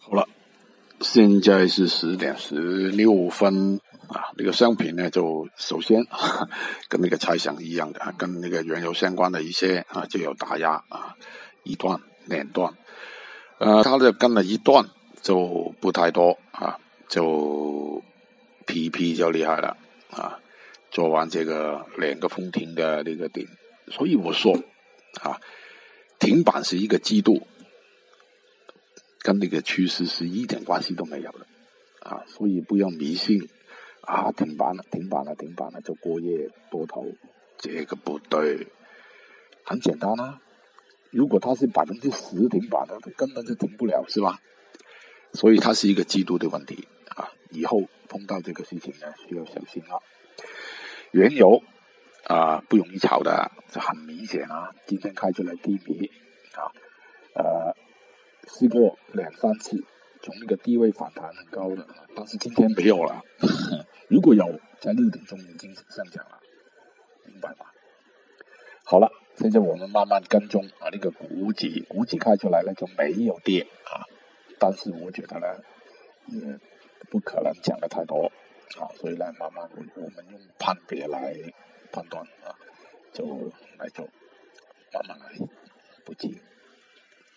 好了，现在是十点十六分啊。那个商品呢，就首先 跟那个猜想一样的，跟那个原油相关的一些啊，就有打压啊，一段两段，呃，它的跟了一段就不太多啊，就 PP 就厉害了啊，做完这个两个封停的那个顶，所以我说啊，停板是一个季度。跟那个趋势是一点关系都没有的，啊，所以不要迷信，啊，停板了，停板了，停板了就过夜多头，这个不对，很简单啊，如果它是百分之十停板的，它根本就停不了，是吧？所以它是一个季度的问题啊，以后碰到这个事情呢，需要小心啊。原油啊，不容易炒的，这很明显啊，今天开出来低迷啊，呃。试过两三次，从那个低位反弹很高的，但是今天没有了。如果有，在六点钟已经上涨了，明白吗？好了，现在我们慢慢跟踪啊，那个股指，股指开出来了就没有跌啊，但是我觉得呢，也不可能讲的太多啊，所以呢，慢慢我我们用判别来判断啊，就来做，慢慢来，不急。